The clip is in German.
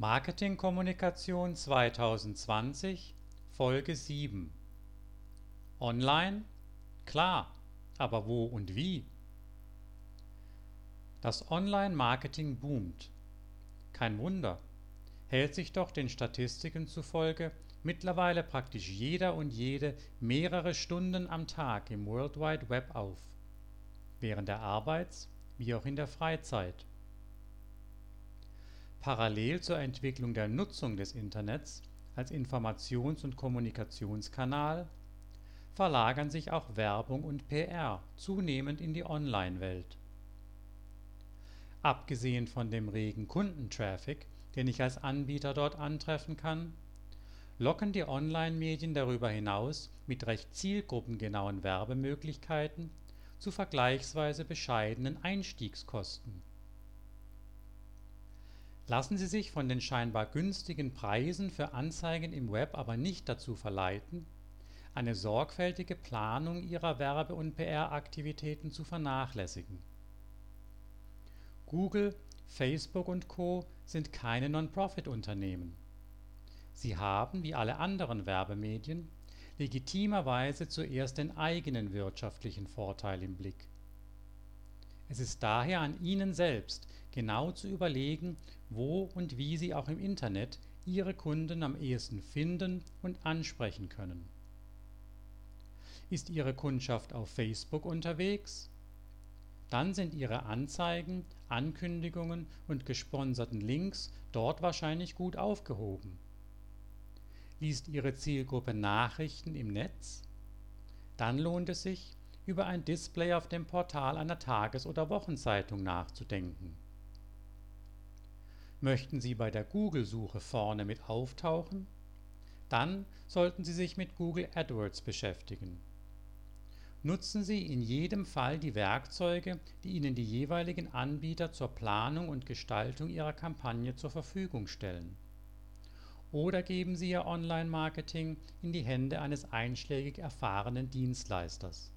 Marketingkommunikation 2020 Folge 7 Online? Klar, aber wo und wie? Das Online-Marketing boomt. Kein Wunder, hält sich doch den Statistiken zufolge mittlerweile praktisch jeder und jede mehrere Stunden am Tag im World Wide Web auf, während der Arbeits- wie auch in der Freizeit. Parallel zur Entwicklung der Nutzung des Internets als Informations und Kommunikationskanal verlagern sich auch Werbung und PR zunehmend in die Online-Welt. Abgesehen von dem regen Kundentraffic, den ich als Anbieter dort antreffen kann, locken die Online-Medien darüber hinaus mit recht zielgruppengenauen Werbemöglichkeiten zu vergleichsweise bescheidenen Einstiegskosten Lassen Sie sich von den scheinbar günstigen Preisen für Anzeigen im Web aber nicht dazu verleiten, eine sorgfältige Planung Ihrer Werbe und PR-Aktivitäten zu vernachlässigen. Google, Facebook und Co. sind keine Non-Profit-Unternehmen. Sie haben, wie alle anderen Werbemedien, legitimerweise zuerst den eigenen wirtschaftlichen Vorteil im Blick. Es ist daher an Ihnen selbst genau zu überlegen, wo und wie Sie auch im Internet Ihre Kunden am ehesten finden und ansprechen können. Ist Ihre Kundschaft auf Facebook unterwegs? Dann sind Ihre Anzeigen, Ankündigungen und gesponserten Links dort wahrscheinlich gut aufgehoben. Liest Ihre Zielgruppe Nachrichten im Netz? Dann lohnt es sich, über ein Display auf dem Portal einer Tages oder Wochenzeitung nachzudenken Möchten Sie bei der Google-Suche vorne mit auftauchen? Dann sollten Sie sich mit Google AdWords beschäftigen. Nutzen Sie in jedem Fall die Werkzeuge, die Ihnen die jeweiligen Anbieter zur Planung und Gestaltung Ihrer Kampagne zur Verfügung stellen. Oder geben Sie Ihr Online-Marketing in die Hände eines einschlägig erfahrenen Dienstleisters